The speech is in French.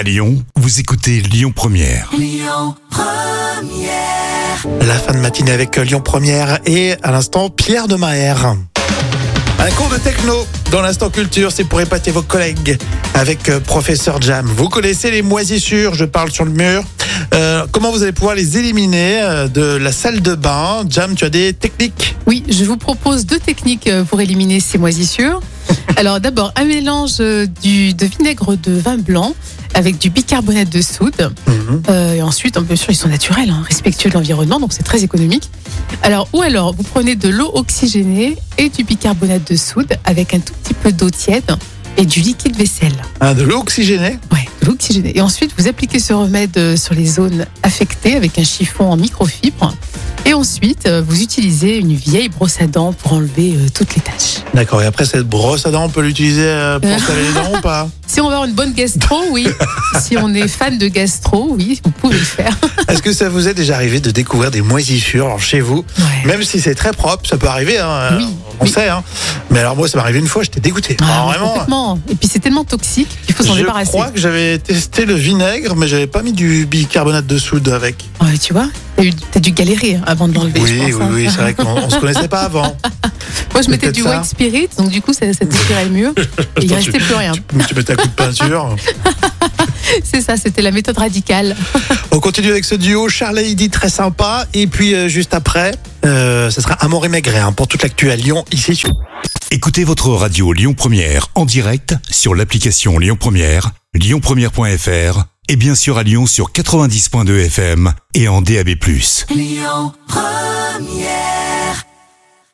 À Lyon, vous écoutez Lyon Première. La fin de matinée avec Lyon Première et à l'instant Pierre de Maher. Un cours de techno dans l'instant culture, c'est pour épater vos collègues avec euh, professeur Jam. Vous connaissez les moisissures, je parle sur le mur. Euh, comment vous allez pouvoir les éliminer euh, de la salle de bain? Jam, tu as des techniques? Oui, je vous propose deux techniques pour éliminer ces moisissures. Alors d'abord, un mélange du, de vinaigre de vin blanc avec du bicarbonate de soude. Mhm. Euh, et ensuite, bien sûr, ils sont naturels, hein, respectueux de l'environnement, donc c'est très économique. Alors, ou alors, vous prenez de l'eau oxygénée et du bicarbonate de soude avec un tout petit peu d'eau tiède et du liquide vaisselle. Ah, De l'eau oxygénée? Ouais, de l'eau oxygénée. Et ensuite, vous appliquez ce remède euh, sur les zones affectées avec un chiffon en microfibre. Et ensuite, euh, vous utilisez une vieille brosse à dents pour enlever toutes les taches. D'accord, et après cette brosse à dents, on peut l'utiliser pour se laver les dents ou pas? Si on va avoir une bonne gastro, oui. si on est fan de gastro, oui, vous pouvez le faire. Est-ce que ça vous est déjà arrivé de découvrir des moisissures chez vous Ouais. Même si c'est très propre, ça peut arriver, hein, Oui, on oui. sait. Hein. Mais alors moi, ça m'est arrivé une fois, j'étais dégoûté. Ah, Alors, vraiment. Et puis c'est tellement toxique qu'il faut s'en je débarrasser. crois que j'avais testé le vinaigre, mais j'avais pas mis du bicarbonate de soude avec. Ouais, tu vois, t'as dû galérer avant de l'enlever. Oui, je hein. oui, c'est vrai qu'on on se connaissait pas avant. Moi, je mettais du ça. white spirit, donc du coup, ça, ça le mur. Et il Attends, restait plus rien. Tu, tu mets un coup de peinture. C'est ça, c'était la méthode radicale. On continue avec ce duo Charlie dit très sympa. Et puis euh, juste après, euh, ce sera Amor et Maigret hein, pour toute l'actu à Lyon, ici sur Écoutez votre radio Lyon Première en direct sur l'application Lyon Première, lyonpremière.fr et bien sûr à Lyon sur 90.2 FM et en DAB+.